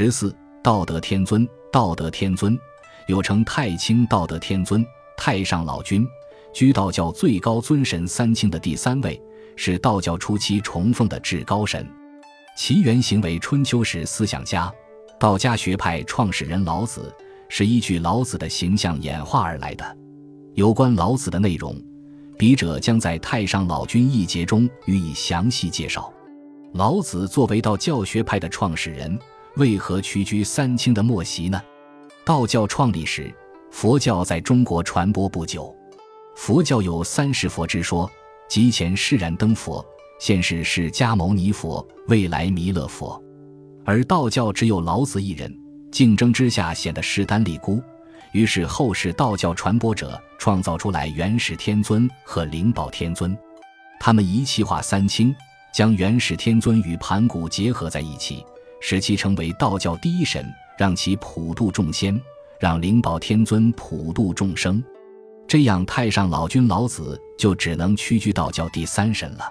十四，道德天尊，道德天尊又称太清道德天尊、太上老君，居道教最高尊神三清的第三位，是道教初期崇奉的至高神。其原型为春秋时思想家、道家学派创始人老子，是依据老子的形象演化而来的。有关老子的内容，笔者将在《太上老君》一节中予以详细介绍。老子作为道教学派的创始人，为何屈居三清的末席呢？道教创立时，佛教在中国传播不久。佛教有三世佛之说，即前释然灯佛，现世释迦牟尼佛，未来弥勒佛。而道教只有老子一人，竞争之下显得势单力孤。于是后世道教传播者创造出来元始天尊和灵宝天尊，他们一气化三清。将元始天尊与盘古结合在一起，使其成为道教第一神，让其普度众仙，让灵宝天尊普度众生。这样，太上老君老子就只能屈居道教第三神了。